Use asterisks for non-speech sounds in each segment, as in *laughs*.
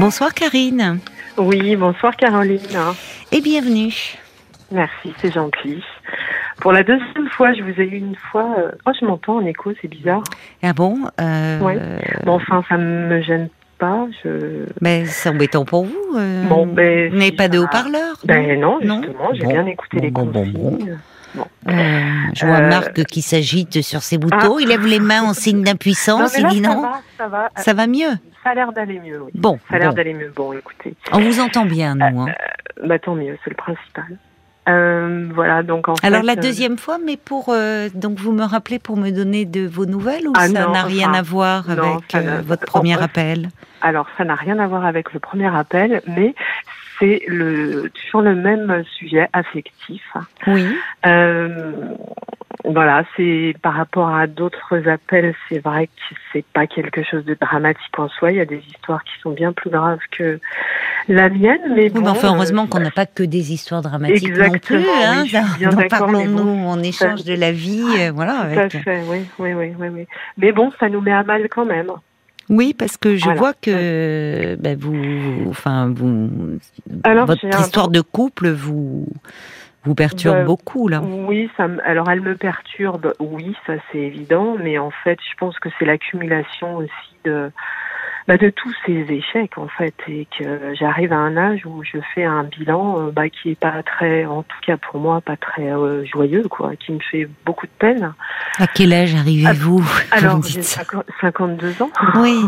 Bonsoir Karine. Oui, bonsoir Caroline. Et bienvenue. Merci, c'est gentil. Pour la deuxième fois, je vous ai eu une fois. euh, Oh, je m'entends en écho, c'est bizarre. Ah bon euh, Ouais. Bon, enfin, ça me gêne pas. Je... ben, C'est embêtant pour vous. euh, Bon, ben, vous n'avez si pas de haut-parleur Ben non, justement, j'ai Bon, bien écouté bon, les bon, bon, consignes. Bon. Euh, je vois Euh, Marc qui s'agite sur ses boutons. Ah. Il lève les mains en signe d'impuissance. Il dit ça non. va, ça va. Ça va mieux. Ça a l'air d'aller mieux, oui. Bon, Ça a l'air bon. d'aller mieux. Bon, écoutez, on vous entend bien, nous. hein. bah tant mieux, c'est le principal. Euh, voilà, donc en Alors fait, la euh, deuxième fois, mais pour euh, donc vous me rappelez pour me donner de vos nouvelles ou Ah ça n'a rien à voir non, avec euh, votre premier appel? Alors, ça n'a rien à voir avec le premier appel, mais c'est le sur le même sujet affectif. Oui. Euh, voilà, c'est par rapport à d'autres appels, c'est vrai que c'est pas quelque chose de dramatique en soi. Il y a des histoires qui sont bien plus graves que la mienne, mais Oui, bon, mais enfin, heureusement euh, qu'on n'a pas que des histoires dramatiques Exactement, non plus. Hein, oui, je suis bien D'en d'accord, mais parlons-nous, bon, on échange de la vie, euh, voilà. Tout à fait, oui, oui, oui, oui, oui. Mais bon, ça nous met à mal quand même. Oui, parce que je Voilà. vois que ben, vous, enfin, vous, Alors, votre un- histoire de couple vous vous perturbe Bah, beaucoup là. Oui, ça me- alors elle me perturbe, oui, ça c'est évident, mais en fait, je pense que c'est l'accumulation aussi de, bah, de tous ces échecs en fait, et que j'arrive à un âge où je fais un bilan euh, bah, qui est pas très, en tout cas pour moi, pas très euh, joyeux, quoi, qui me fait beaucoup de peine. À quel âge arrivez-vous vous me Alors, j'ai ça 50 52 ans. Oui.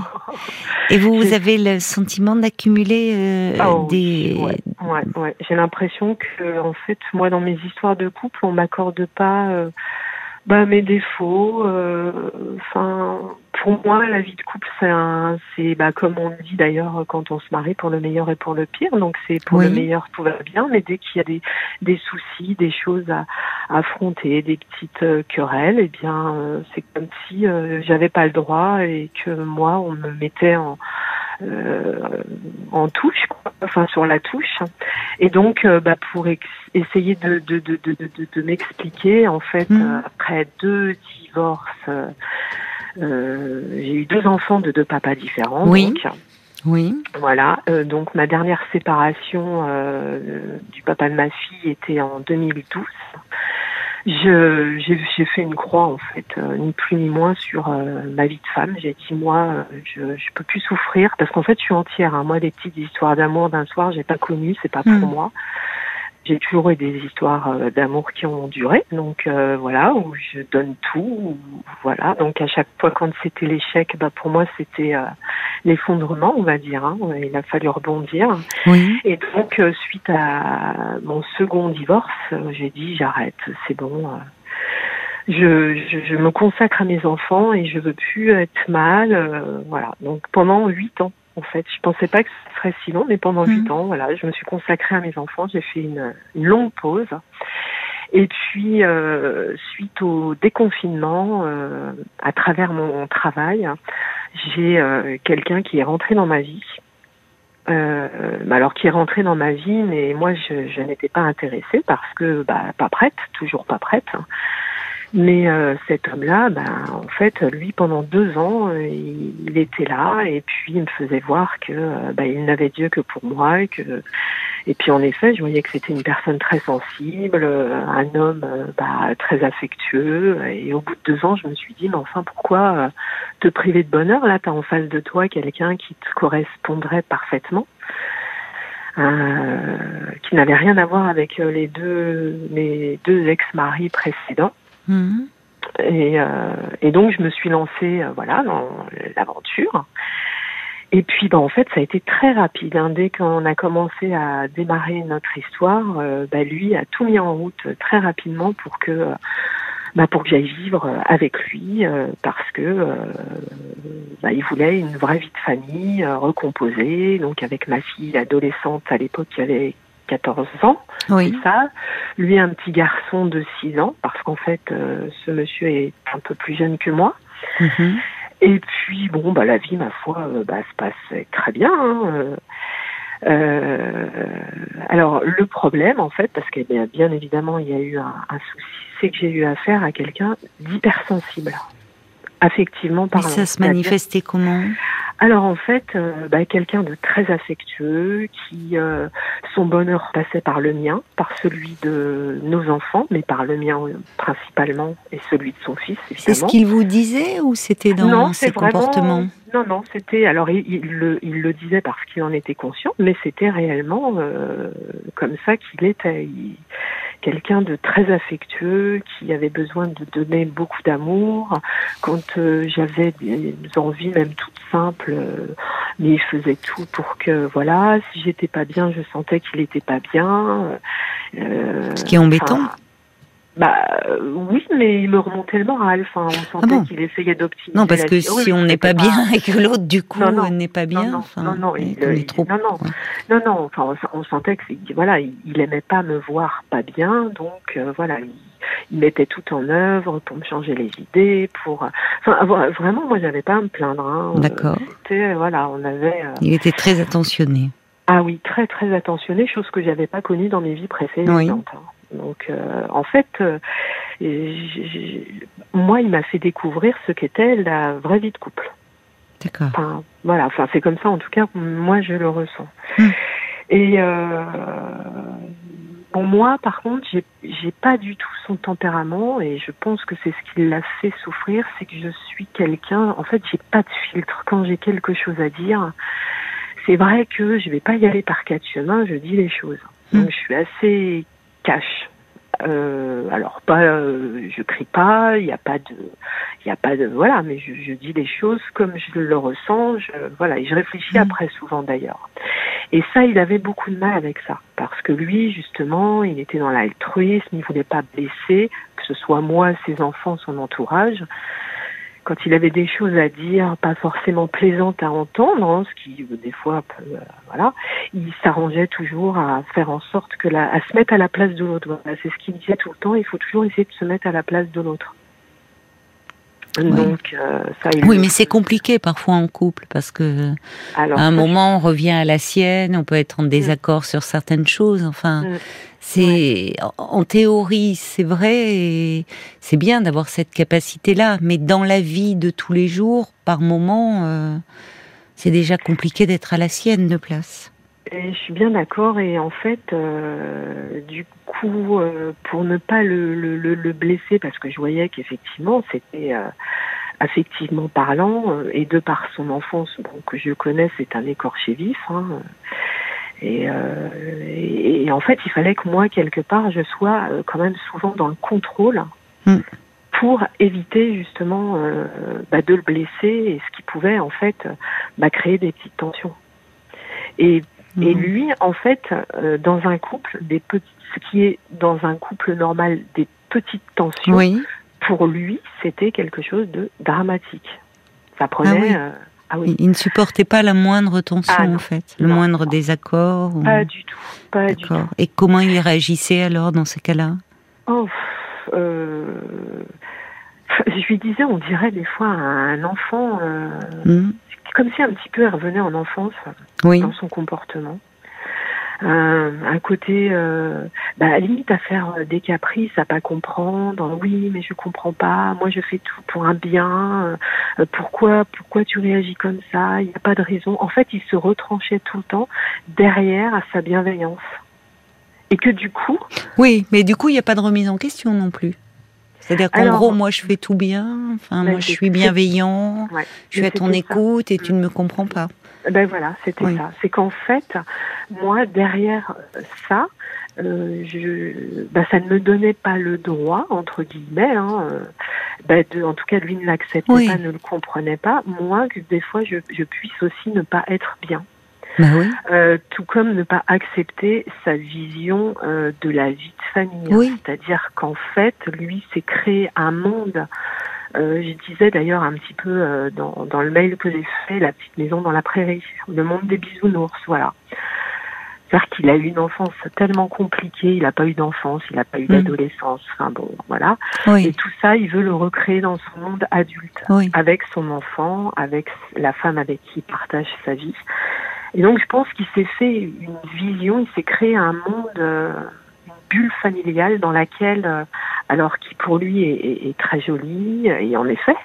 Et vous, vous avez le sentiment d'accumuler euh, Oh, des. Ouais, ouais, ouais. J'ai l'impression que, en fait, moi, dans mes histoires de couple, on m'accorde pas euh, bah, mes défauts. Enfin, pour moi, la vie de couple, c'est un, c'est bah, comme on dit d'ailleurs quand on se marie, pour le meilleur et pour le pire. Donc, c'est pour Oui. le meilleur tout va bien, mais dès qu'il y a des, des soucis, des choses à, à affronter, des petites euh, querelles, eh bien, euh, c'est comme si euh, j'avais pas le droit et que moi, on me mettait en euh, en touche, quoi, enfin sur la touche. Et donc, euh, bah, pour ex- essayer de, de, de, de, de, de- de m'expliquer, en fait, euh, après deux divorces, euh, j'ai eu deux enfants de deux papas différents. Oui. Donc, Oui. voilà. Euh, donc, ma dernière séparation euh, du papa de ma fille était en 2012. Je, j'ai, j'ai fait une croix en fait, ni plus ni moins sur ma vie de femme. J'ai dit moi, je, je peux plus souffrir parce qu'en fait, je suis entière. hein. Moi, des petites histoires d'amour d'un soir, j'ai pas connu, c'est pas pour Mm. moi. J'ai toujours eu des histoires euh, d'amour qui ont duré, donc euh, voilà où je donne tout, où- voilà. Donc à chaque fois quand c'était l'échec, bah pour moi c'était euh, l'effondrement, on va dire. hein. Il a fallu rebondir. Oui. Et donc, euh, suite à mon second divorce, euh, j'ai dit j'arrête, c'est bon. euh, Je, je, je me consacre à mes enfants et je veux plus être mal. euh, voilà. Donc pendant huit ans, en fait, je pensais pas que ce serait si long, mais pendant huit ans, voilà, je me suis consacrée à mes enfants. J'ai fait une, une longue pause. Et puis, euh, suite au déconfinement, euh, à travers mon travail, j'ai euh, quelqu'un qui est rentré dans ma vie. Euh, alors qui est rentré dans ma vie, mais moi je, je n'étais pas intéressée parce que bah, pas prête, toujours pas prête. Mais euh, cet homme-là, bah, en fait, lui pendant deux ans, euh, il, était là et puis il me faisait voir que euh, bah, il n'avait Dieu que pour moi et que et puis en effet, je voyais que c'était une personne très sensible, euh, un homme bah, très affectueux. Et au bout de deux ans, je me suis dit, mais enfin, pourquoi te priver de bonheur Là, tu as en face de toi quelqu'un qui te correspondrait parfaitement, euh, qui n'avait rien à voir avec les deux, mes deux ex-maris précédents. Mhm. Et, euh, et donc, je me suis lancée euh, voilà, dans l'aventure. Et puis, bah, en fait, ça a été très rapide. hein. Dès qu'on a commencé à démarrer notre histoire, euh, bah, lui a tout mis en route très rapidement pour que, bah, pour que j'aille vivre avec lui, parce que bah, il voulait une vraie vie de famille recomposée. Donc, avec ma fille adolescente à l'époque qui avait 14 ans, Oui. c'est ça. Lui, un petit garçon de 6 ans, parce qu'en fait, euh, ce monsieur est un peu plus jeune que moi. Mhm. Et puis, bon, bah, la vie, ma foi, euh, bah, se passe très bien. hein, euh. Alors, le problème, en fait, parce que bien, évidemment, il y a eu un, un souci, c'est que j'ai eu affaire à quelqu'un d'hypersensible, affectivement parlant. ça se manifestait comment? Alors en fait, euh, bah, quelqu'un de très affectueux, qui euh, son bonheur passait par le mien, par celui de nos enfants, mais par le mien principalement et celui de son fils. C'est ce qu'il vous disait ou c'était dans ses comportements? Non, non, c'était alors il, le, il, le, disait parce qu'il en était conscient, mais c'était réellement euh, comme ça qu'il était. Il, quelqu'un de très affectueux qui avait besoin de donner beaucoup d'amour. Quand euh, j'avais des envies, même toutes simples, euh, mais il faisait tout pour que, voilà, si j'étais pas bien, je sentais qu'il était pas bien. Euh, Ce qui est embêtant. Bah oui, mais il me remontait le moral. Enfin, on sentait ah qu'il essayait d'optimiser. Non, parce que si on n'est pas, bien *laughs* et que l'autre du coup n'est pas bien, non, enfin, non, non, il, il, trop... non, non, non, non, Enfin, on, sentait que voilà, il, il, aimait pas me voir pas bien, donc euh, voilà, il, mettait tout en œuvre pour me changer les idées, pour. Enfin, vraiment, moi, j'avais pas à me plaindre. Hein. D'accord. C'était voilà, on avait. Euh, il était très attentionné. Ah oui, très très attentionné, chose que j'avais pas connue dans mes vies précédentes. Oui. Hein. Donc, euh, en fait, euh, moi, il m'a fait découvrir ce qu'était la vraie vie de couple. D'accord. Enfin, voilà, enfin, c'est comme ça, en tout cas, moi, je le ressens. Hmm. Et euh, bon, moi, par contre, j'ai, pas du tout son tempérament, et je pense que c'est ce qui l'a fait souffrir, c'est que je suis quelqu'un, en fait, j'ai pas de filtre. Quand j'ai quelque chose à dire, c'est vrai que je vais pas y aller par quatre chemins, je dis les choses. Hmm. Donc, je suis assez cache. Euh, alors pas, euh, je crie pas, il n'y a pas de, il y a pas de, voilà, mais je, je, dis les choses comme je le ressens, je, voilà, et je réfléchis mmh. après souvent d'ailleurs. Et ça, il avait beaucoup de mal avec ça, parce que lui, justement, il était dans l'altruisme, il voulait pas blesser, que ce soit moi, ses enfants, son entourage quand il avait des choses à dire, pas forcément plaisantes à entendre, hein, ce qui euh, des fois, euh, voilà, il s'arrangeait toujours à faire en sorte que la, à se mettre à la place de l'autre. Voilà, c'est ce qu'il disait tout le temps. Il faut toujours essayer de se mettre à la place de l'autre. Donc, euh, ça, oui, mais c'est compliqué parfois en couple parce que à un moment on revient à la sienne, on peut être en mm. désaccord sur certaines choses. Enfin, mm. c'est en théorie c'est vrai et c'est bien d'avoir cette capacité-là, mais dans la vie de tous les jours, par moment, euh, c'est déjà compliqué d'être à la sienne de place. Et je suis bien d'accord et en fait, euh, du coup, euh, pour ne pas le, le, le, blesser, parce que je voyais qu'effectivement, c'était euh, affectivement parlant et de par son enfance, bon, que je connais, c'est un écorché vif. Hein, et, et, en fait, il fallait que moi, quelque part, je sois quand même souvent dans le contrôle. Mm. pour éviter justement bah, de le blesser et ce qui pouvait en fait bah, créer des petites tensions. Et et mhm. lui, en fait, euh, dans un couple, des ce qui est dans un couple normal des petites tensions, pour lui, c'était quelque chose de dramatique. Ça prenait. Ah ah oui. Il, ne supportait pas la moindre tension, ah en fait, le moindre désaccord. Pas du tout, pas du tout. Et comment il réagissait alors dans ces cas-là? Oh, euh... *laughs* Je lui disais, on dirait des fois un enfant. Euh... Hmm comme si un petit peu elle revenait en enfance dans son comportement. Euh, un côté, euh, bah, limite à faire des caprices, à pas comprendre. Oui, mais je comprends pas. Moi, je fais tout pour un bien. Euh, pourquoi, pourquoi tu réagis comme ça? Il n'y a pas de raison. En fait, il se retranchait tout le temps derrière à sa bienveillance. Et que du coup. Oui, mais du coup, il n'y a pas de remise en question non plus. C'est-à-dire qu'en gros, moi, je fais tout bien. Enfin, moi, je suis bienveillant. *laughs* je suis à ton écoute et tu ne me comprends pas. Ben voilà, c'était ça. C'est qu'en fait, moi, derrière ça, euh, je, ben, ça ne me donnait pas le droit, entre guillemets, hein, euh, ben, de, en tout cas, lui ne l'acceptait pas, ne le comprenait pas, moi, que des fois, je, je puisse aussi ne pas être bien. Bah oui. euh, tout comme ne pas accepter sa vision euh, de la vie de famille. Oui. C'est-à-dire qu'en fait, lui s'est créé un monde. Euh, je disais d'ailleurs un petit peu euh, dans, dans le mail que j'ai fait, la petite maison dans la prairie, le monde des bisounours, voilà. C'est-à-dire qu'il a eu une enfance tellement compliquée, il n'a pas eu d'enfance, il n'a pas eu mm. d'adolescence, enfin bon, voilà. Oui. Et tout ça, il veut le recréer dans son monde adulte, oui. avec son enfant, avec la femme avec qui il partage sa vie. Et donc je pense qu'il s'est fait une vision, il s'est créé un monde, euh, une bulle familiale dans laquelle, euh, alors qui pour lui est, est, est, très jolie, et en effet,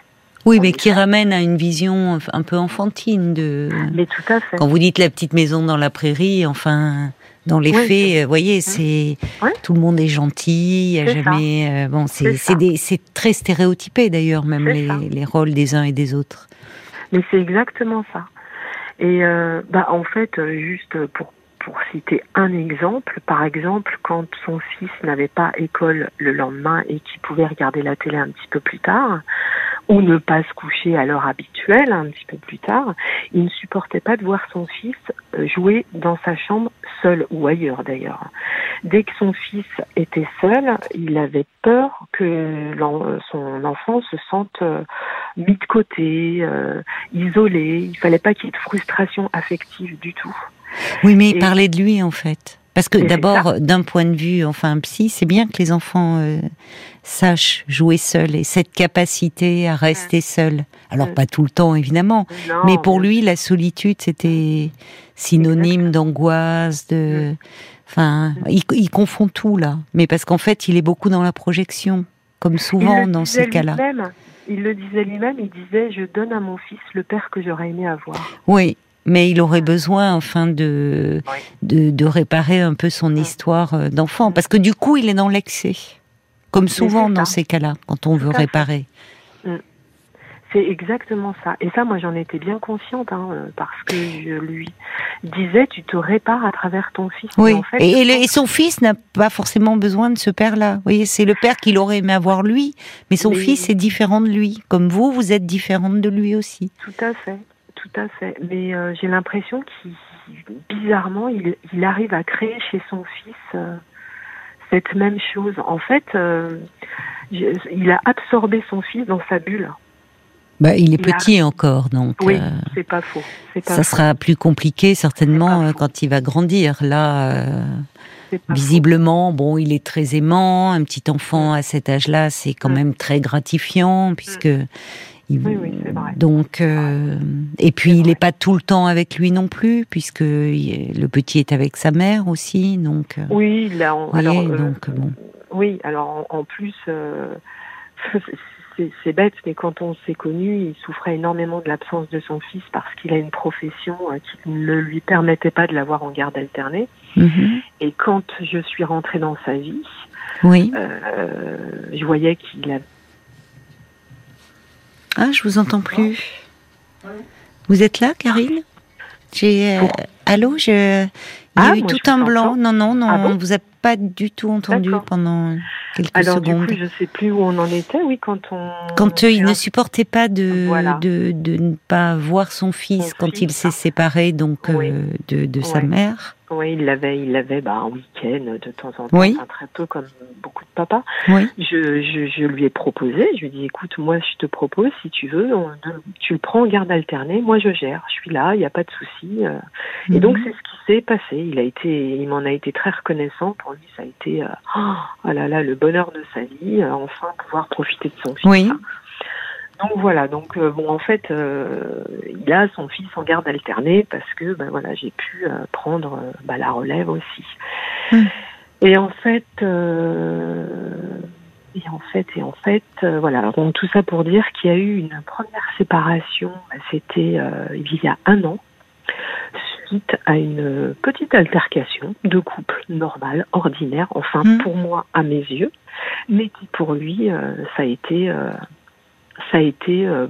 Oui, mais qui ramène à une vision un peu enfantine de. Mais tout à fait. Quand vous dites la petite maison dans la prairie, enfin, dans les faits, vous voyez, c'est tout le monde est gentil, il y a jamais. Euh, bon, c'est très stéréotypé d'ailleurs, même les, les, rôles des uns et des autres. Mais c'est exactement ça. Et euh, bah en fait, juste pour pour citer un exemple, par exemple, quand son fils n'avait pas école le lendemain et qu'il pouvait regarder la télé un petit peu plus tard, ou ne pas se coucher à l'heure habituelle un petit peu plus tard, il ne supportait pas de voir son fils euh, jouer dans sa chambre seul ou ailleurs d'ailleurs. Dès que son fils était seul, il avait peur que son enfant se sente euh, mis de côté, euh, isolé. Il fallait pas qu'il y ait de frustration affective du tout. Oui, mais il parlait de lui en fait. Parce que d'abord, d'un point de vue, enfin, psy, c'est bien que les enfants euh, sachent jouer seuls et cette capacité à rester seuls. Alors pas tout le temps évidemment, mais pour lui, la solitude c'était synonyme d'angoisse, de, enfin, il, confond tout là. Mais parce qu'en fait, il est beaucoup dans la projection, comme souvent dans ces cas-là. Il le disait lui-même, il disait je donne à mon fils le père que j'aurais aimé avoir. Oui, mais il aurait besoin enfin de, de, réparer un peu son histoire euh, d'enfant. Parce que du coup il est dans l'excès. Comme souvent dans ces cas-là quand on veut réparer. Mm. c'est exactement ça. Et ça moi j'en étais bien consciente hein, parce que je lui disais tu te répares à travers ton fils. Oui. et, son fils n'a pas forcément besoin de ce père là vous voyez c'est le père qu'il aurait aimé avoir lui. Mais son fils est différent de lui. Comme vous vous êtes différente de lui aussi. Tout à fait tout à fait. Mais euh, j'ai l'impression qu'il, bizarrement, il, arrive à créer chez son fils euh, cette même chose. En fait, euh, il a absorbé son fils dans sa bulle. Bah, il est petit encore, donc. Oui, c'est pas faux. ça sera plus compliqué certainement quand il va grandir. Là, visiblement, bon, il est très aimant. Un petit enfant à cet âge-là, c'est quand mm. même très gratifiant puisque Oui, oui, c'est vrai. Donc, euh, et puis il n'est pas tout le temps avec lui non plus, puisque le petit est avec sa mère aussi, donc. Euh, oui, là, alors, euh, donc bon. Oui, alors en, plus, *laughs* c'est bête, mais quand on s'est connu, il souffrait énormément de l'absence de son fils parce qu'il a une profession qui ne lui permettait pas de l'avoir en garde alternée. Mhm. Et quand je suis rentrée dans sa vie, oui. je voyais qu'il avait ah, je vous entends plus. Vous êtes là, Karine? J'ai. Euh, allô, je. Il y a ah, eu tout un blanc. Non, non, non. Ah on vous a pas du tout entendu pendant quelques Alors, secondes. Du coup, je sais plus où on en était. Oui, quand on. Quand euh, il ne supportait pas de, de, de ne pas voir son fils quand il s'est séparé donc euh, de, de sa mère. Oui, il l'avait, il l'avait bah, un week-end de temps en temps, oui. très peu comme beaucoup de papas. Oui. Je, je, je, lui ai proposé, je lui ai dit écoute, moi je te propose, si tu veux, tu le prends en garde alternée, moi je gère, je suis là, il n'y a pas de souci. Euh. Et mhm. donc c'est ce qui s'est passé. Il a été, il m'en a été très reconnaissant. Pour lui, ça a été, euh, oh là là, le bonheur de sa vie, euh, enfin pouvoir profiter de son fils. Oui. Donc voilà, donc euh, bon en fait euh, il a son fils en garde alternée parce que ben voilà j'ai pu euh, prendre bah, la relève aussi. Hmm. Et en fait et en fait et en fait voilà donc tout ça pour dire qu'il y a eu une première séparation, bah, c'était il y a un an à une petite altercation de couple normal, ordinaire, enfin hmm. pour moi à mes yeux, mais qui pour lui ça a été ça a été euh,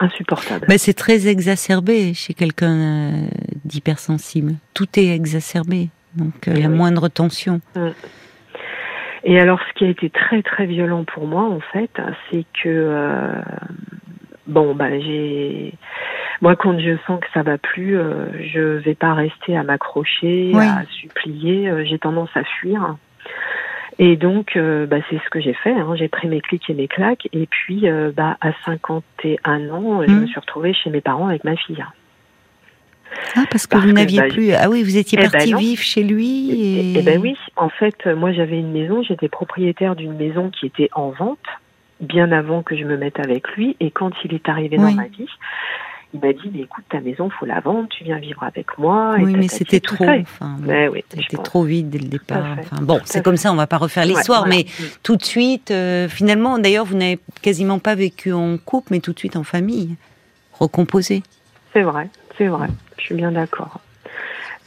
insupportable. Mais c'est très exacerbé chez quelqu'un euh, d'hypersensible. Tout est exacerbé, donc euh, la moindre tension. Mm. Et alors, ce qui a été très très violent pour moi, en fait, c'est que bon, bah j'ai moi quand je sens que ça va plus, je vais pas rester à m'accrocher, à supplier. j'ai tendance à fuir. Et donc, euh, bah, c'est ce que j'ai fait. Hein. J'ai pris mes clics et mes claques. Et puis, euh, bah, à 51 ans, je me mmh. suis retrouvée chez mes parents avec ma fille. Ah, parce que vous n'aviez bah, plus. Ah oui, vous étiez eh partie vivre chez lui. Et... Eh, ben oui. En fait, moi, j'avais une maison. J'étais propriétaire d'une maison qui était en vente bien avant que je me mette avec lui. Et quand il est arrivé dans ma vie, il m'a dit, mais écoute, ta maison, faut la vendre, tu viens vivre avec moi. oui, mais c'était trop. Enfin, c'était trop vite dès le départ. Enfin, bon, c'est comme ça, on va pas refaire l'histoire, mais mm. tout de suite, euh, finalement, d'ailleurs, vous n'avez quasiment pas vécu en couple, mais tout de suite en famille, recomposé. C'est vrai, c'est vrai. Je suis bien d'accord.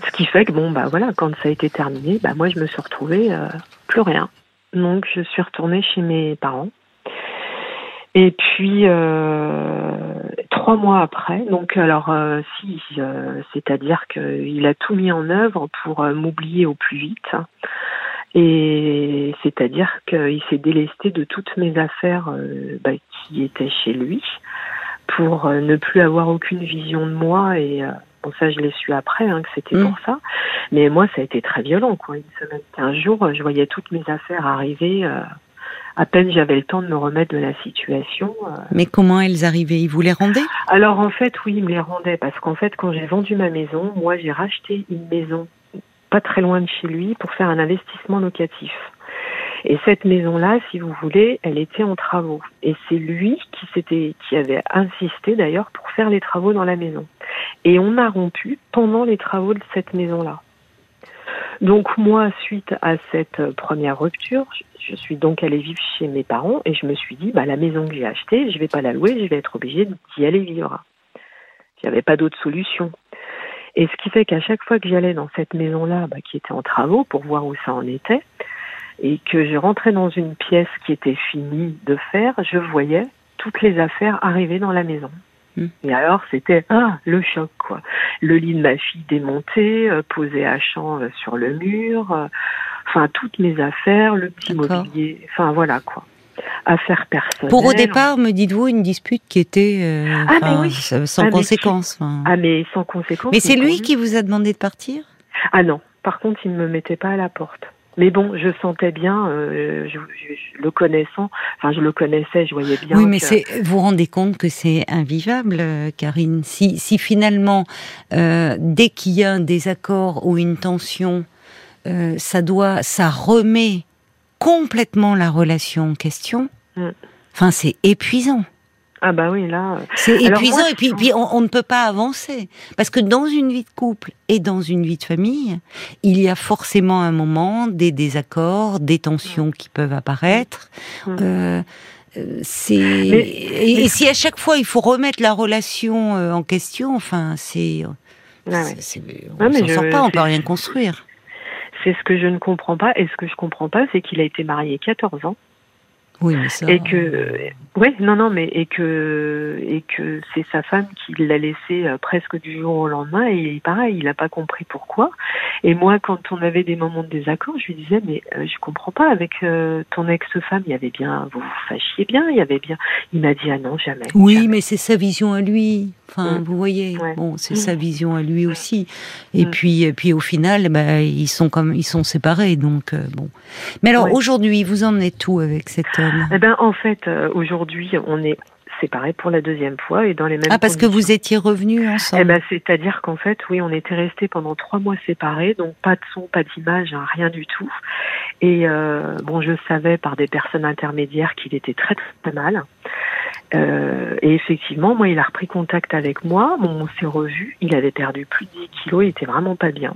Ce qui fait que bon, bah voilà, quand ça a été terminé, bah moi, je me suis retrouvée euh, plus rien. Donc, je suis retournée chez mes parents. Et puis euh, trois mois après, donc alors euh, si, euh, c'est-à-dire qu'il a tout mis en œuvre pour m'oublier au plus vite. Et c'est-à-dire qu'il s'est délesté de toutes mes affaires bah, qui étaient chez lui pour ne plus avoir aucune vision de moi et bon ça je l'ai su après hein, que c'était mmh. pour ça mais moi ça a été très violent quoi une semaine un jour je voyais toutes mes affaires arriver à peine j'avais le temps de me remettre de la situation. Euh. Mais comment elles arrivaient? Ils vous les rendaient? Alors en fait, oui, ils me les rendaient parce qu'en fait, quand j'ai vendu ma maison, moi j'ai racheté une maison pas très loin de chez lui pour faire un investissement locatif. Et cette maison-là, si vous voulez, elle était en travaux. Et c'est lui qui s'était, qui avait insisté d'ailleurs pour faire les travaux dans la maison. Et on a rompu pendant les travaux de cette maison-là. Donc moi, suite à cette première rupture, je suis donc allée vivre chez mes parents et je me suis dit, bah, la maison que j'ai achetée, je vais pas la louer, je vais être obligée d'y aller vivre. J'avais pas d'autre solution. Et ce qui fait qu'à chaque fois que j'allais dans cette maison-là, bah, qui était en travaux, pour voir où ça en était, et que je rentrais dans une pièce qui était finie de faire, je voyais toutes les affaires arriver dans la maison. Hmm. Et alors, c'était ah, le choc, quoi. Le lit de ma fille démonté, euh, posé à champ euh, sur le mur, euh, enfin, toutes mes affaires, le petit mobilier, enfin, voilà, quoi. Affaires personnelles. Pour au départ, me dites-vous, une dispute qui était ah, sans ah, conséquence. Ah, mais sans conséquence. Mais c'est lui qui vous a demandé de partir? Ah non, par contre, il ne me mettait pas à la porte. Mais bon, je sentais bien, euh, je, le connaissant, enfin je le connaissais, je voyais bien. Oui, mais vous vous rendez compte que c'est invivable, euh, Karine. Si, si finalement, euh, dès qu'il y a un désaccord ou une tension, ça doit, ça remet complètement la relation en question. Mm. Enfin, c'est épuisant. Ah bah oui, là. Euh, c'est épuisant et puis, puis on, ne peut pas avancer. Parce que dans une vie de couple et dans une vie de famille, il y a forcément un moment des désaccords, des tensions qui peuvent apparaître. Mmh. Euh, euh, c'est et, si à chaque fois il faut remettre la relation en question, enfin c'est, ah on s'en sort pas, on peut rien construire. C'est ce que je ne comprends pas. Et ce que je comprends pas, c'est qu'il a été marié 14 ans. Oui, mais ça. Et que, oui, non, non, mais et que et que c'est sa femme qui l'a laissé euh, presque du jour au lendemain et pareil, il n'a pas compris pourquoi. Et moi, quand on avait des moments de désaccord, je lui disais mais euh, je comprends pas avec euh, ton ex-femme, il y avait bien, vous vous fâchiez bien, il y avait bien. Il m'a dit ah non jamais. Oui, mais c'est sa vision à lui. Enfin, mm. vous voyez, bon, c'est sa mm. vision à lui aussi. Et mm. puis, et puis au final, bah, ils sont comme ils sont séparés, donc bon. Mais alors aujourd'hui, vous en êtes tout avec cet Eh ben, en fait, aujourd'hui, on est séparés pour la deuxième fois et dans les mêmes. Ah, parce que vous étiez revenus ensemble. Eh ben, c'est-à-dire qu'en fait, oui, on était restés pendant trois mois séparés, donc pas de son, pas d'image, hein, rien du tout. Et euh, bon, je savais par des personnes intermédiaires qu'il était très très mal. Euh, et effectivement, moi, il a repris contact avec moi. Bon, on s'est revus. Il avait perdu plus de 10 kilos. Il était vraiment pas bien.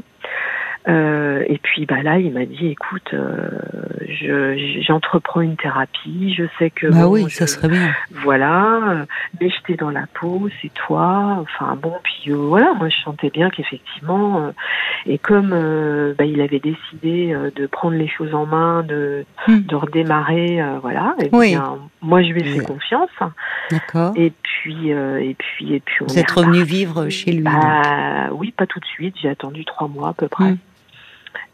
Euh, et puis bah là, il m'a dit, écoute, euh, j'entreprends une thérapie. Je sais que bah oui, ça serait bien. Voilà, euh, mais j'étais dans la peau, c'est toi. Enfin bon, puis euh, voilà, moi je sentais bien qu'effectivement, et comme bah, il avait décidé de prendre les choses en main, de, hmm. de redémarrer, voilà. Et oui. bien, moi je lui ai fait confiance. D'accord. Et puis et puis et puis on Vous êtes revenu vivre chez lui. Bah, oui, pas tout de suite. J'ai attendu trois mois à peu près. Hmm.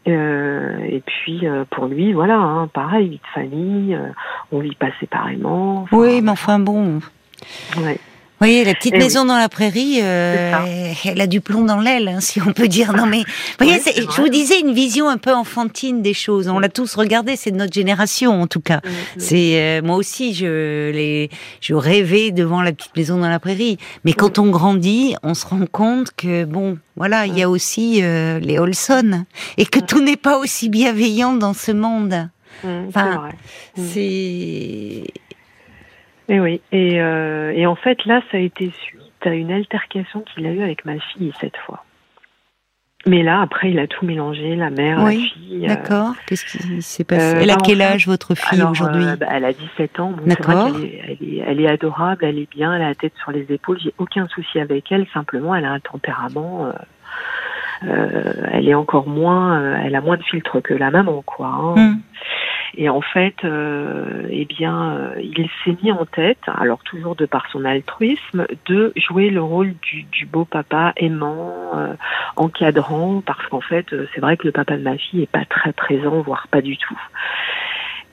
Euh, et puis euh, pour lui, voilà, hein, pareil, vie de famille, euh, on vit pas séparément. oui, mais enfin bon. Ouais. Vous voyez, la petite maison dans la prairie, euh, elle a du plomb dans l'aile, hein, si on peut dire. Non, mais vous voyez, je vous disais une vision un peu enfantine des choses. On l'a tous regardé, c'est de notre génération en tout cas. C'est euh, moi aussi, je les, je rêvais devant la petite maison dans la prairie. Mais quand on grandit, on se rend compte que bon, voilà, il y a aussi euh, les Olson et que tout n'est pas aussi bienveillant dans ce monde. Enfin, c'est et oui, et, euh, et en fait là, ça a été suite à une altercation qu'il a eue avec ma fille cette fois. Mais là, après, il a tout mélangé, la mère, la fille. Euh, d'accord. Qu'est-ce qui s'est passé euh, Elle a bah, quel âge, votre fille, aujourd'hui bah, Elle a 17 ans. D'accord. Elle, est, elle, est, adorable, elle est bien, elle a la tête sur les épaules. J'ai aucun souci avec elle. Simplement, elle a un tempérament. elle est encore moins. elle a moins de filtre que la maman, quoi. Hein. Hmm. Et en fait, euh, eh bien, euh, il s'est mis en tête, alors toujours de par son altruisme, de jouer le rôle du, du beau papa aimant, euh, encadrant, parce qu'en fait, c'est vrai que le papa de ma fille est pas très présent, voire pas du tout.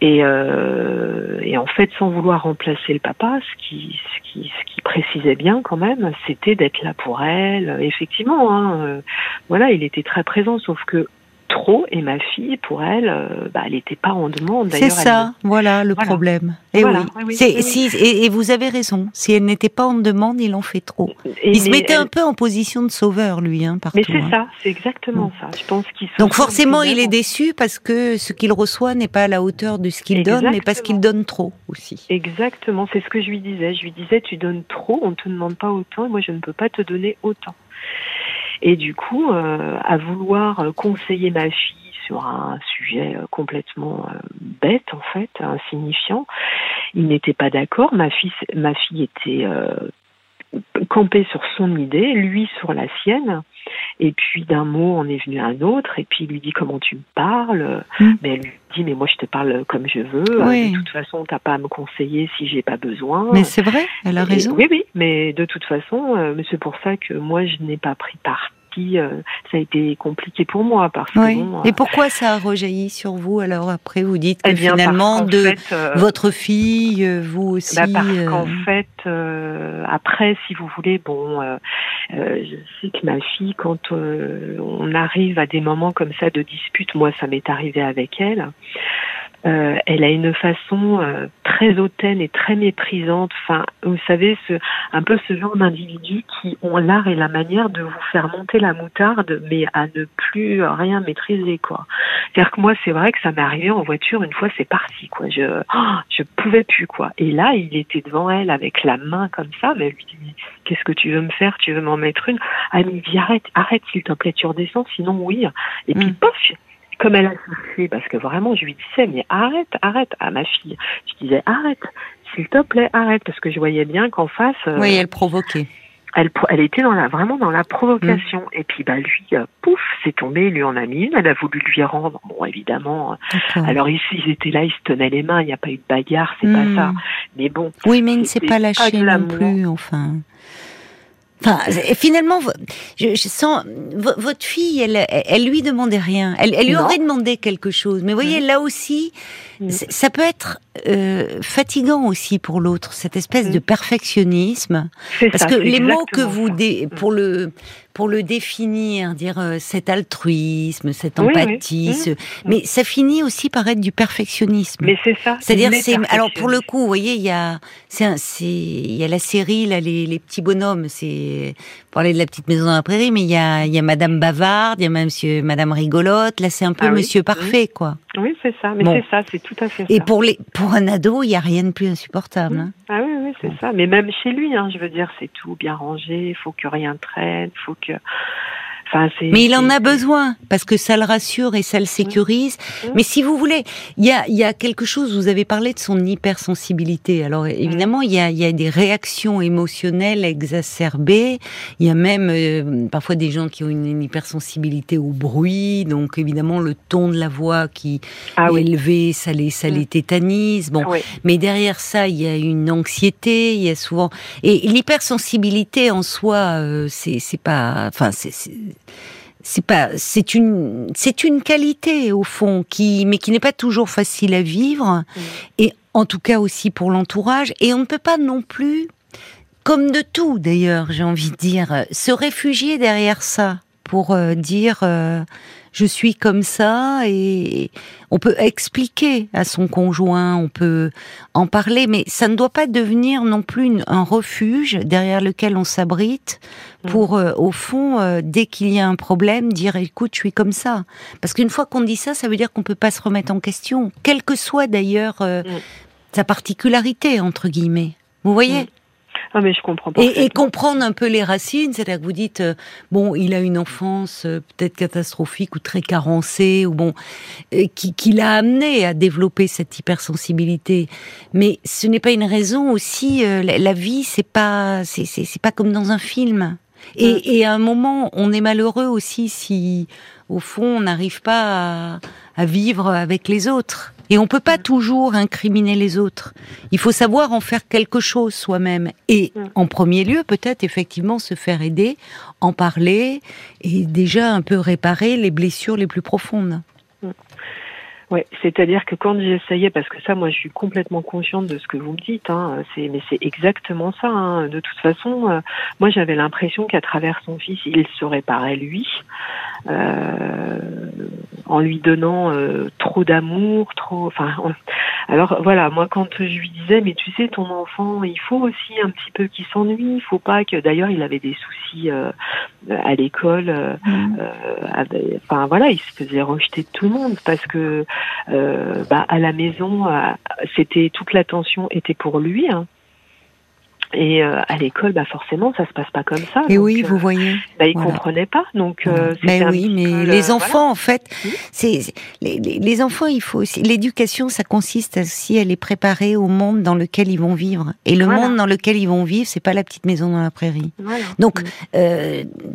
Et, euh, et, en fait, sans vouloir remplacer le papa, ce qui, ce qui, ce qui précisait bien quand même, c'était d'être là pour elle. Effectivement, hein, voilà, il était très présent, sauf que trop et ma fille, pour elle, euh, bah, elle n'était pas en demande. C'est ça, voilà le problème. Et, oui. Si, et, vous avez raison. Si elle n'était pas en demande, il en fait trop. il se mettait un peu en position de sauveur, lui, hein, Mais c'est hein. ça, c'est exactement ça. Je pense qu'il. Donc forcément, il est déçu parce que ce qu'il reçoit n'est pas à la hauteur de ce qu'il donne, mais parce qu'il donne trop aussi. Exactement, c'est ce que je lui disais. Je lui disais, tu donnes trop, on ne te demande pas autant, et moi je ne peux pas te donner autant. Et du coup, euh, à vouloir conseiller ma fille sur un sujet euh, complètement euh, bête en fait, insignifiant, il n'était pas d'accord. Ma fille, ma fille était campée sur son idée, lui sur la sienne. Et puis d'un mot, on est venu à un autre, et puis il lui dit comment tu me parles? Mm. Mais elle lui dit mais moi je te parle comme je veux. De toute façon, t'as pas à me conseiller si j'ai pas besoin. Mais c'est vrai, elle a raison. oui, oui, mais de toute façon, euh, c'est pour ça que moi je n'ai pas pris euh, ça a été compliqué pour moi parce que Et pourquoi ça a rejailli sur vous alors après vous dites que eh finalement de euh, votre fille euh, vous aussi bah parce qu'en fait après si vous voulez bon je sais que ma fille quand on arrive à des moments comme ça de dispute moi ça m'est arrivé avec elle euh, elle a une façon euh, très hautaine et très méprisante. Enfin, vous savez, ce, un peu ce genre d'individus qui ont l'art et la manière de vous faire monter la moutarde, mais à ne plus rien maîtriser, quoi. C'est-à-dire que moi, c'est vrai que ça m'est arrivé en voiture une fois, c'est parti, quoi. Je, oh, je pouvais plus, quoi. Et là, il était devant elle avec la main comme ça, mais elle lui dit, qu'est-ce que tu veux me faire? Tu veux m'en mettre une? Elle me dit, arrête, arrête, s'il te plaît, tu redescends, sinon oui. Et puis, mm. pof, comme elle a soufflé, parce que vraiment, je lui disais, mais arrête, arrête, à ma fille. Je disais, arrête, s'il te plaît, arrête, parce que je voyais bien qu'en face. Euh, oui, elle provoquait. Elle, elle était dans la, vraiment dans la provocation. Mm. Et puis, bah, lui, euh, pouf, c'est tombé, lui en a mis une. Elle a voulu lui rendre. Bon, évidemment. Euh, alors, ici, ils étaient là, ils se tenaient les mains. Il n'y a pas eu de bagarre, c'est pas mm. ça. Mais bon. Oui, mais il ne s'est pas lâché non plus, enfin. Enfin, finalement, je, je, sens votre fille, elle, elle lui demandait rien. Elle, elle lui aurait demandé quelque chose. Mais voyez, là aussi, ça peut être euh, fatigant aussi pour l'autre, cette espèce de perfectionnisme. Parce que les mots que vous dé, pour le pour le définir, dire euh, cet altruisme, cette empathie, Ce... mais ça finit aussi par être du perfectionnisme. Mais c'est ça. C'est-à-dire, c'est alors pour le coup, vous voyez, il y a, c'est, il y a la série là, les, les petits bonhommes, c'est parler de la petite maison dans la prairie, mais il y a, y a Madame Bavarde, il y a Monsieur, Madame Rigolote. Là, c'est un peu ah Monsieur Parfait, quoi. Oui, c'est ça. Mais c'est ça, c'est tout à fait Et pour les, pour un ado, il y a rien de plus insupportable. Hein. Ah oui, oui, c'est ça. Mais même chez lui, hein, je veux dire, c'est tout bien rangé. Il faut que rien traîne. Faut que mais il en a besoin parce que ça le rassure et ça le sécurise. Mmh. Mais si vous voulez, il y a, y a quelque chose. Vous avez parlé de son hypersensibilité. Alors évidemment, il y, a, y a des réactions émotionnelles exacerbées. Il y a même euh, parfois des gens qui ont une, hypersensibilité au bruit. Donc évidemment, le ton de la voix qui ah est élevé, ça les, ça les mmh. tétanise. Bon, mais derrière ça, il y a une anxiété. Il y a souvent et l'hypersensibilité en soi, euh, c'est pas, enfin c'est c'est pas c'est une c'est une qualité au fond qui mais qui n'est pas toujours facile à vivre. Mm. et en tout cas aussi pour l'entourage. Et on ne peut pas non plus comme de tout d'ailleurs j'ai envie de dire se réfugier derrière ça pour euh, dire euh, je suis comme ça et on peut expliquer à son conjoint, on peut en parler, mais ça ne doit pas devenir non plus un refuge derrière lequel on s'abrite mm. pour, euh, au fond, euh, dès qu'il y a un problème, dire écoute, je suis comme ça. Parce qu'une fois qu'on dit ça, ça veut dire qu'on peut pas se remettre en question, quelle que soit d'ailleurs euh, mm. sa particularité entre guillemets. Vous voyez? Mm. Ah mais je comprends pas. Et, comprendre un peu les racines, c'est-à-dire que vous dites euh, bon, il a une enfance euh, peut-être catastrophique ou très carencée ou bon, euh, qui, qui l'a amené à développer cette hypersensibilité. Mais ce n'est pas une raison aussi. la, vie, c'est pas c'est c'est pas comme dans un film. Et, et, à un moment, on est malheureux aussi si, au fond, on n'arrive pas à, à vivre avec les autres. Et on peut pas toujours incriminer les autres. Il faut savoir en faire quelque chose soi-même. Et mm. en premier lieu, peut-être effectivement se faire aider, en parler et déjà un peu réparer les blessures les plus profondes. Oui, c'est-à-dire que quand j'essayais, parce que ça, moi, je suis complètement consciente de ce que vous me dites, hein, c'est, mais c'est exactement ça. Hein. De toute façon, euh, moi, j'avais l'impression qu'à travers son fils, il se réparait lui, euh, en lui donnant euh, trop d'amour, trop. Enfin, alors voilà, moi, quand je lui disais, mais tu sais, ton enfant, il faut aussi un petit peu qu'il s'ennuie. Il faut pas que. D'ailleurs, il avait des soucis euh, à l'école. Mmh. enfin voilà, il se faisait rejeter de tout le monde parce que euh, bah, à la maison, euh, c'était toute l'attention était pour lui. Hein. Et euh, à l'école, bah forcément, ça se passe pas comme ça. Et oui, vous voyez. Bah, ils comprenaient pas, donc. mais oui, mais les enfants, en fait, c'est les, les, enfants, il faut aussi. L'éducation, ça consiste aussi à les préparer au monde dans lequel ils vont vivre. Et le monde dans lequel ils vont vivre, c'est pas la petite maison dans la prairie. Donc, mm.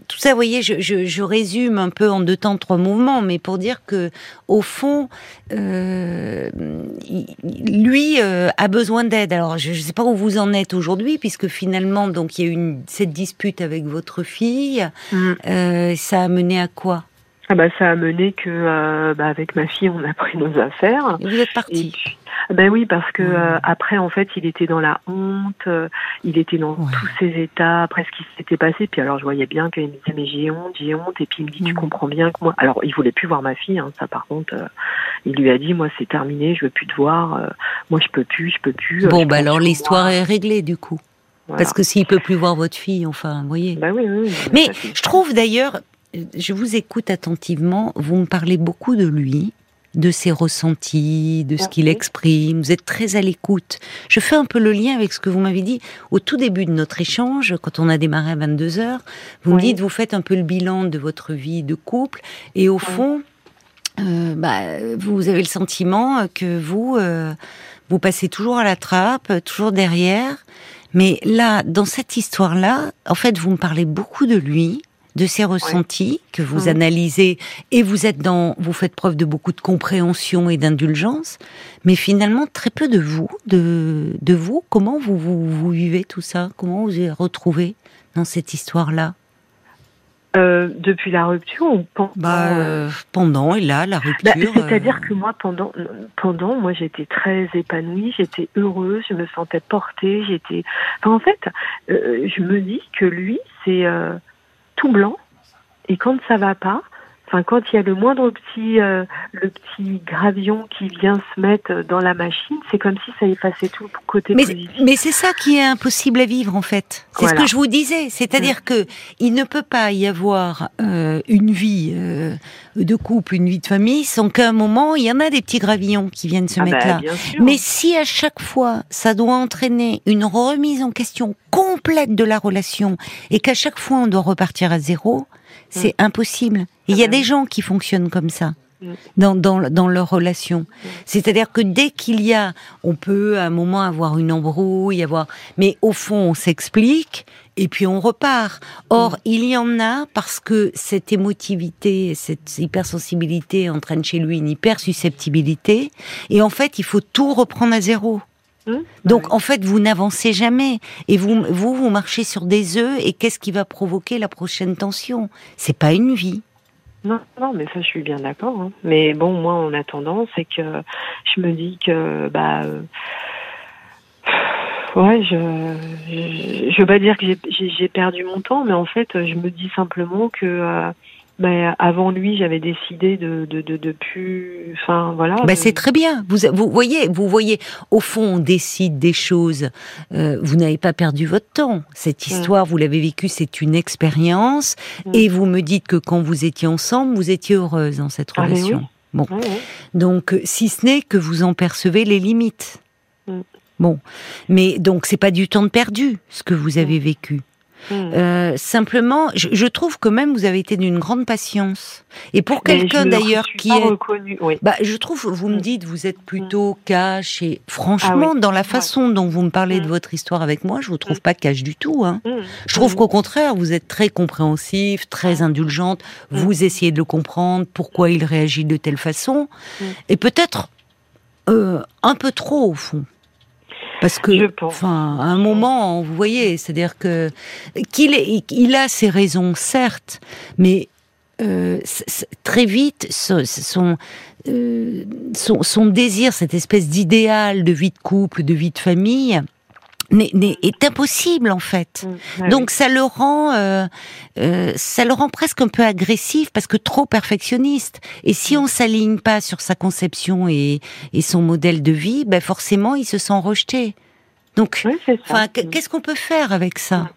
tout ça, vous voyez, je, je, je, résume un peu en deux temps, trois mouvements, mais pour dire que, au fond, euh, lui euh, a besoin d'aide. Alors, je ne sais pas où vous en êtes aujourd'hui, puisque finalement, donc, il y a eu cette dispute avec votre fille. Mm. Euh, ça a mené à quoi? Ah bah, ça a mené que, bah, avec ma fille, on a pris nos affaires. Et vous êtes parti. Ben oui, parce que euh, après, en fait, il était dans la honte, euh, il était dans tous ses états, après ce qui s'était passé. Puis alors, je voyais bien qu'il me disait mais j'ai honte, j'ai honte. Et puis il me dit tu comprends bien que moi. Alors, il voulait plus voir ma fille. Hein, ça, par contre, euh, il lui a dit moi c'est terminé, je veux plus te voir. moi, je peux plus, je peux plus. bon, bah alors l'histoire est réglée du coup. Parce que s'il peut plus voir votre fille, enfin, vous voyez. Bah oui, oui, mais je trouve d'ailleurs, je vous écoute attentivement, vous me parlez beaucoup de lui, de ses ressentis, de ce qu'il exprime. Vous êtes très à l'écoute. Je fais un peu le lien avec ce que vous m'avez dit au tout début de notre échange, quand on a démarré à 22 heures. Vous me dites, vous faites un peu le bilan de votre vie de couple, et au fond, euh, bah, vous avez le sentiment que vous, euh, vous passez toujours à la trappe, toujours derrière. Mais là, dans cette histoire-là, en fait, vous me parlez beaucoup de lui, de ces ressentis que vous analysez et vous êtes dans, vous faites preuve de beaucoup de compréhension et d'indulgence, mais finalement très peu de vous, de, de vous. Comment vous, vous, vivez tout ça? Comment vous vous retrouvé dans cette histoire-là? Euh, depuis la rupture ou pendant bah, euh, Pendant et là, la bah, rupture. C'est-à-dire euh, que moi, pendant, pendant, moi, j'étais très épanouie, j'étais heureuse, je me sentais portée, j'étais. Enfin, en fait, je me dis que lui, c'est tout blanc. Et quand ça va pas, enfin quand il y a le moindre petit euh, le petit gravillon qui vient se mettre dans la machine, c'est comme si ça effacait tout le côté mais, Mais c'est ça qui est impossible à vivre en fait. C'est ce que je vous disais, c'est-à-dire mm. que il ne peut pas y avoir euh, une vie euh, de couple, une vie de famille sans qu'à un moment il y en a des petits gravillons qui viennent se ah mettre bah, là. Mais si à chaque fois ça doit entraîner une remise en question complète de la relation et qu'à chaque fois on doit repartir à zéro, c'est mm. impossible. Il y a des gens qui fonctionnent comme ça mm. dans, dans, dans leur relation. Mm. C'est-à-dire que dès qu'il y a, on peut à un moment avoir une embrouille, avoir, mais au fond on s'explique et puis on repart. Or, il y en a parce que cette émotivité, cette hypersensibilité entraîne chez lui une hypersusceptibilité et en fait il faut tout reprendre à zéro. Hein Donc en fait, vous n'avancez jamais et vous, vous vous marchez sur des œufs et qu'est-ce qui va provoquer la prochaine tension? C'est pas une vie. Non, non, mais ça, je suis bien d'accord. Hein. Mais bon, moi, en attendant, c'est que je me dis que bah euh, ouais, je, je, veux pas dire que j'ai perdu mon temps, mais en fait, je me dis simplement que euh, ben, avant lui, j'avais décidé de, de, de, de plus. Enfin, voilà. Ben, c'est très bien. Vous, vous voyez, vous voyez, au fond, on décide des choses. Euh, vous n'avez pas perdu votre temps. Cette mm. histoire, vous l'avez vécue, c'est une expérience. Mm. Et vous me dites que quand vous étiez ensemble, vous étiez heureuse dans cette relation. Bon. Donc, si ce n'est que vous en percevez les limites. Mm. Bon, mais donc c'est pas du temps de perdu ce que vous avez vécu. Hmm. Euh, simplement, je, trouve que même vous avez été d'une grande patience. Et pour quelqu'un d'ailleurs qui est, reconnu, oui. bah, je trouve, vous me hmm. dites, vous êtes plutôt hmm. cash et franchement, ah dans la façon dont vous me parlez de votre histoire avec moi, je vous trouve pas cash du tout. Hein. Je trouve qu'au contraire, vous êtes très compréhensif, très indulgente. Vous essayez de le comprendre, pourquoi il réagit de telle façon, et peut-être euh, un peu trop au fond. Parce que, enfin, à un moment, vous voyez, c'est-à-dire que qu'il il a ses raisons, certes, mais euh, très vite, son, euh, son, son, désir, cette espèce d'idéal de vie de couple, de vie de famille, est, impossible en fait. Mm, Donc ça le rend, euh, euh, ça le rend presque un peu agressif parce que trop perfectionniste. Et si mm. on s'aligne pas sur sa conception et, et son modèle de vie, ben forcément il se sent rejeté. Donc, enfin, mm. qu'est-ce qu'on peut faire avec ça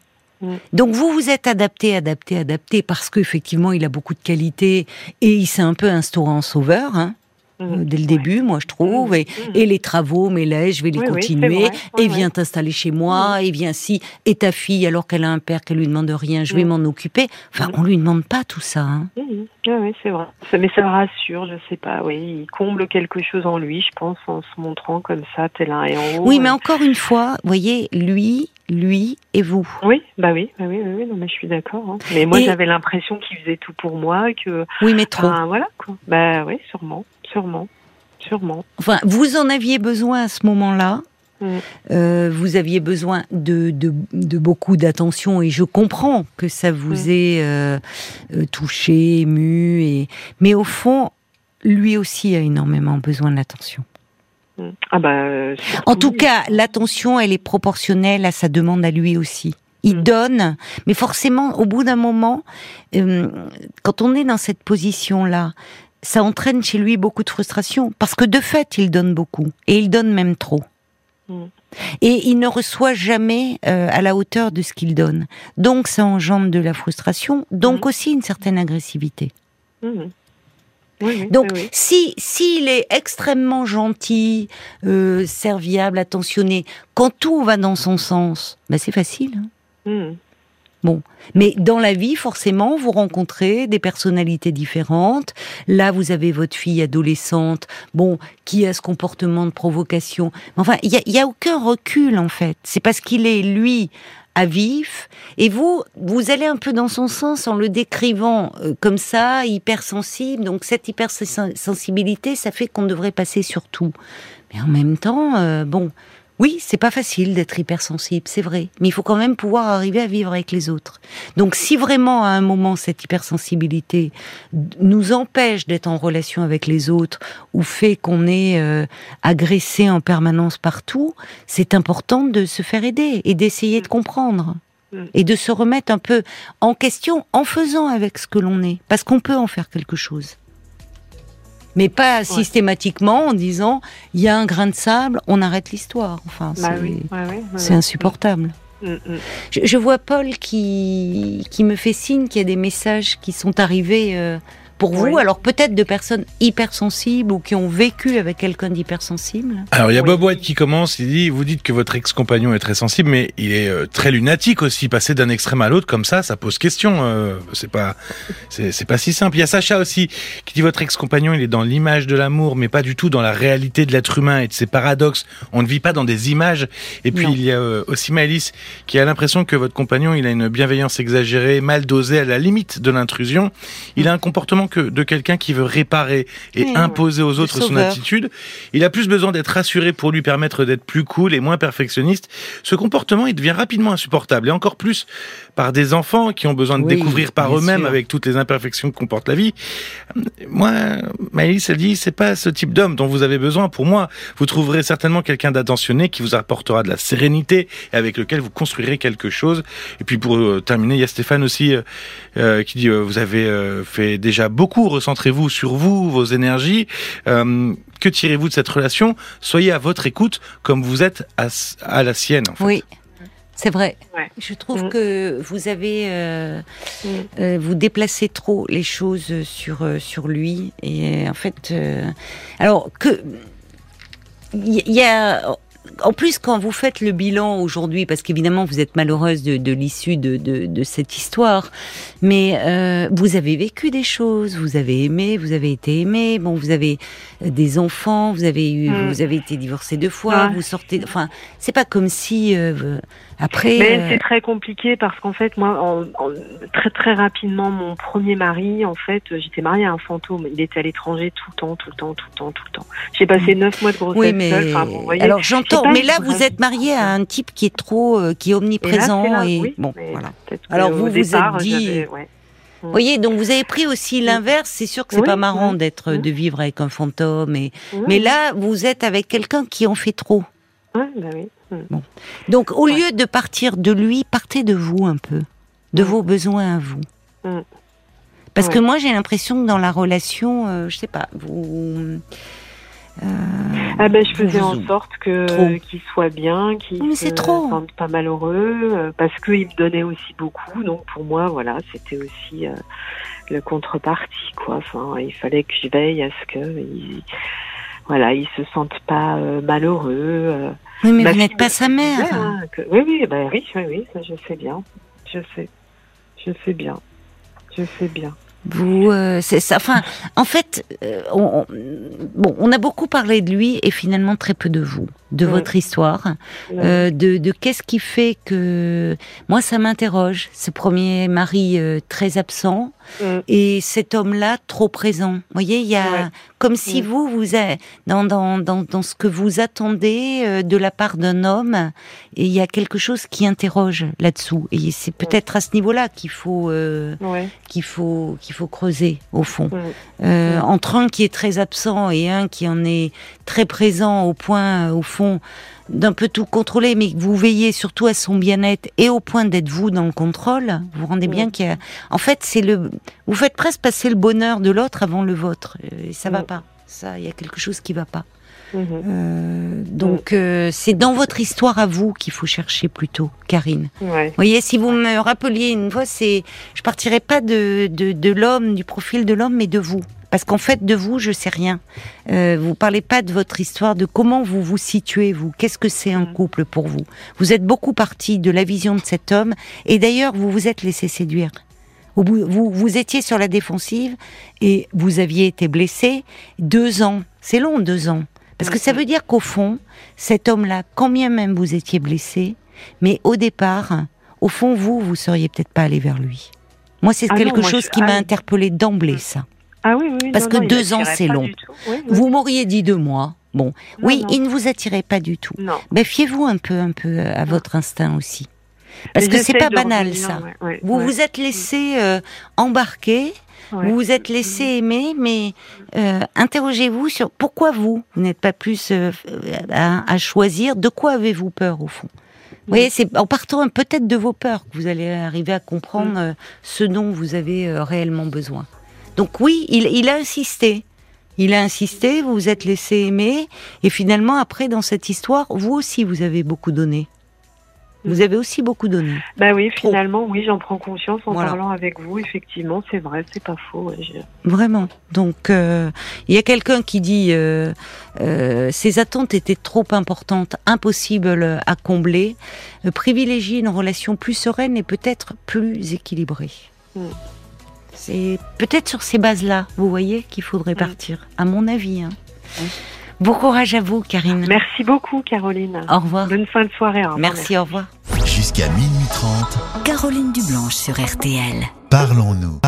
donc vous vous êtes adapté, adapté, adapté parce qu'effectivement il a beaucoup de qualités et il s'est un peu instauré en sauveur. Hein. Euh, mmh. dès le début, moi je trouve. Mmh. Mmh. Et, les travaux, mais là, je vais les continuer. et viens t'installer chez moi. Et viens si. Et ta fille, alors qu'elle a un père, qu'elle lui demande rien, je vais m'en occuper. Enfin, on lui demande pas tout ça. Hein. Oui, c'est vrai. mais ça me rassure, je sais pas. Oui, il comble quelque chose en lui, je pense, en se montrant comme ça, tel un héros. Oui, mais encore une fois, voyez, lui, lui et vous. Oui, bah oui, bah oui, oui, non, mais je suis d'accord. Hein. Mais moi, j'avais l'impression qu'il faisait tout pour moi, que. Oui, mais trop. voilà, quoi. Bah oui, sûrement. Sûrement, sûrement. Enfin, vous en aviez besoin à ce moment-là. Mm. Euh, vous aviez besoin de, de, beaucoup d'attention et je comprends que ça vous mm. ait euh, euh, touché, ému. Et... Mais au fond, lui aussi a énormément besoin d'attention. Mm. Ah bah, en tout cas, l'attention, elle est proportionnelle à sa demande à lui aussi. Il donne, mais forcément, au bout d'un moment, quand on est dans cette position-là, ça entraîne chez lui beaucoup de frustration parce que de fait, il donne beaucoup et il donne même trop. Mm. Et il ne reçoit jamais euh, à la hauteur de ce qu'il donne. Donc ça engendre de la frustration, donc mm. aussi une certaine agressivité. Mm. donc, si s'il est extrêmement gentil, euh, serviable, attentionné, quand tout va dans son sens, ben c'est facile. Hein. Bon, mais dans la vie, forcément, vous rencontrez des personnalités différentes. Là, vous avez votre fille adolescente, bon, qui a ce comportement de provocation? Enfin, il y a, aucun recul en fait. C'est parce qu'il est lui à vif, et vous, vous allez un peu dans son sens en le décrivant euh, comme ça, hypersensible. Donc cette hypersensibilité, ça fait qu'on devrait passer sur tout. Mais en même temps, euh, bon, oui, c'est pas facile d'être hypersensible, c'est vrai, mais il faut quand même pouvoir arriver à vivre avec les autres. Donc si vraiment à un moment cette hypersensibilité nous empêche d'être en relation avec les autres ou fait qu'on est euh, agressé en permanence partout, c'est important de se faire aider et d'essayer de comprendre mm. et de se remettre un peu en question en faisant avec ce que l'on est, parce qu'on peut en faire quelque chose mais pas systématiquement en disant il y a un grain de sable, on arrête l'histoire. Enfin, bah c'est insupportable. Je, vois Paul qui, qui me fait signe qu'il y a des messages qui sont arrivés. Euh, pour vous Alors peut-être de personnes hypersensibles ou qui ont vécu avec quelqu'un d'hypersensible Alors il y a Bob White qui commence, il dit, vous dites que votre ex-compagnon est très sensible, mais il est euh, très lunatique aussi. Passer d'un extrême à l'autre comme ça, ça pose question. Euh, c'est pas, c'est pas si simple. Il y a Sacha aussi qui dit votre ex-compagnon, il est dans l'image de l'amour, mais pas du tout dans la réalité de l'être humain et de ses paradoxes. On ne vit pas dans des images. Et puis il y a euh, aussi Maëlys qui a l'impression que votre compagnon, il a une bienveillance exagérée, mal dosée, à la limite de l'intrusion. Il a un comportement que de quelqu'un qui veut réparer et imposer aux autres son attitude. Il a plus besoin d'être rassuré pour lui permettre d'être plus cool et moins perfectionniste. Ce comportement, il devient rapidement insupportable et encore plus par des enfants qui ont besoin de découvrir par eux-mêmes avec toutes les imperfections que comporte la vie. Moi, Maëlys, elle dit, c'est pas ce type d'homme dont vous avez besoin. Pour moi, vous trouverez certainement quelqu'un d'attentionné qui vous apportera de la sérénité et avec lequel vous construirez quelque chose. Et puis pour euh, terminer, il y a Stéphane aussi euh, euh, qui dit, vous avez fait déjà beaucoup, recentrez-vous sur vous, vos énergies. que tirez-vous de cette relation? Soyez à votre écoute comme vous êtes à, la sienne. En fait. Oui. C'est vrai. Je trouve mm. que vous avez, euh, mm. euh, vous déplacez trop les choses sur euh, sur lui et en fait, alors que il y, a en plus, quand vous faites le bilan aujourd'hui, parce qu'évidemment vous êtes malheureuse de, de l'issue de, de, de, cette histoire, mais euh, vous avez vécu des choses, vous avez aimé, vous avez été aimé, bon, vous avez euh, des enfants, vous avez eu, mm. vous avez été divorcé deux fois, vous sortez, enfin, c'est pas comme si euh, après. Mais euh, c'est très compliqué parce qu'en fait, moi, en, très très rapidement, mon premier mari, en fait, j'étais mariée à un fantôme. Il était à l'étranger tout le temps, tout le temps, tout le temps, tout le temps. J'ai passé mm. neuf mois de grossesse oui, mais... Alors j'entends, mais là, vous êtes mariée à un type qui est trop, euh, qui est omniprésent et, bon, voilà. Alors vous vous êtes dit. Vous voyez, donc vous avez pris aussi l'inverse. C'est sûr que c'est pas marrant d'être, de vivre avec un fantôme, et mais là, vous êtes avec quelqu'un qui en fait trop. Oui. Bon. Donc, au lieu de partir de lui, partez de vous un peu, de vos besoins à vous. Parce que moi, j'ai l'impression que dans la relation, euh, je sais pas, vous. Euh, ah ben, je faisais en sorte que qu'il soit bien, qu'il ne se sente pas malheureux, euh, parce qu'il me donnait aussi beaucoup. Donc pour moi, voilà, c'était aussi le contrepartie, quoi. Enfin, il fallait que je veille à ce que il, voilà, ils se sentent pas malheureux. Oui, mais vous n'êtes pas sa mère. Hein, oui, oui, oui, oui, oui, ça, je sais bien. Je sais. Je sais bien. Je sais bien. Vous, euh, c'est ça. Enfin, en fait, euh, on, bon, on a beaucoup parlé de lui et finalement très peu de vous, de votre histoire, euh, de, de qu'est-ce qui fait que moi ça m'interroge. Ce premier mari très absent, Mm. Et cet homme-là, trop présent. Vous voyez, il y a comme si mm. vous, vous êtes dans, dans, dans, dans, ce que vous attendez euh, de la part d'un homme, et il y a quelque chose qui interroge là-dessous. Et c'est peut-être à ce niveau-là qu'il faut, euh, qu'il faut, qu'il faut creuser au fond. Euh, entre un qui est très absent et un qui en est très présent au point, au fond d'un peu tout contrôler, mais vous veillez surtout à son bien-être et au point d'être vous dans le contrôle, vous vous rendez bien qu'il y a... En fait, c'est le... Vous faites presque passer le bonheur de l'autre avant le vôtre. Et ça va pas. Ça, il y a quelque chose qui va pas. Mhm. Euh, donc euh, c'est dans votre histoire à vous qu'il faut chercher plutôt, Karine. Vous voyez, si vous me rappeliez une fois, c'est, je partirai pas de, de, de l'homme, du profil de l'homme, mais de vous. Parce qu'en fait, de vous, je sais rien. Euh, vous parlez pas de votre histoire, de comment vous vous situez, vous. Qu'est-ce que c'est un couple pour vous? Vous êtes beaucoup parti de la vision de cet homme, et d'ailleurs, vous vous êtes laissé séduire. Vous, vous, vous étiez sur la défensive et vous aviez été blessé. Deux ans, c'est long, deux ans. Parce que ça veut dire qu'au fond, cet homme-là, quand bien même vous étiez blessé, mais au départ, au fond, vous, vous seriez peut-être pas allé vers lui. Moi, c'est ah quelque chose qui m'a interpellé d'emblée, ça. Ah oui, oui, Parce que deux ans, c'est long. Vous m'auriez dit deux mois. Bon, oui, il ne vous attirait pas du tout. Non. Mais fiez-vous un peu, un peu à votre instinct aussi. Parce que c'est pas banal ça. vous vous êtes laissé euh, embarquer, vous vous êtes laissé aimer, mais euh, interrogez-vous sur pourquoi vous, vous n'êtes pas plus euh, à, choisir. De quoi avez-vous peur au fond? Vous voyez, c'est en partant peut-être de vos peurs que vous allez arriver à comprendre mm. ce dont vous avez réellement besoin. Donc oui, il, a insisté. Il a insisté, vous vous êtes laissé aimer, et finalement, après, dans cette histoire, vous aussi, vous avez beaucoup donné. Vous avez aussi beaucoup donné. Bah oui, finalement, oui, j'en prends conscience en parlant avec vous. Effectivement, c'est vrai, c'est pas faux. Vraiment. Donc, euh, il y a quelqu'un qui dit euh, euh, ces attentes étaient trop importantes, impossibles à combler. privilégier une relation plus sereine et peut-être plus équilibrée. Hmm. C'est peut-être sur ces bases-là, vous voyez, qu'il faudrait mm. partir, à mon avis. Hein. Bon courage à vous, Karine. Merci beaucoup, Caroline. Au revoir. Bonne fin de soirée. merci, au revoir. Jusqu'à minuit 30. Caroline Dublanche sur RTL. Parlons-nous.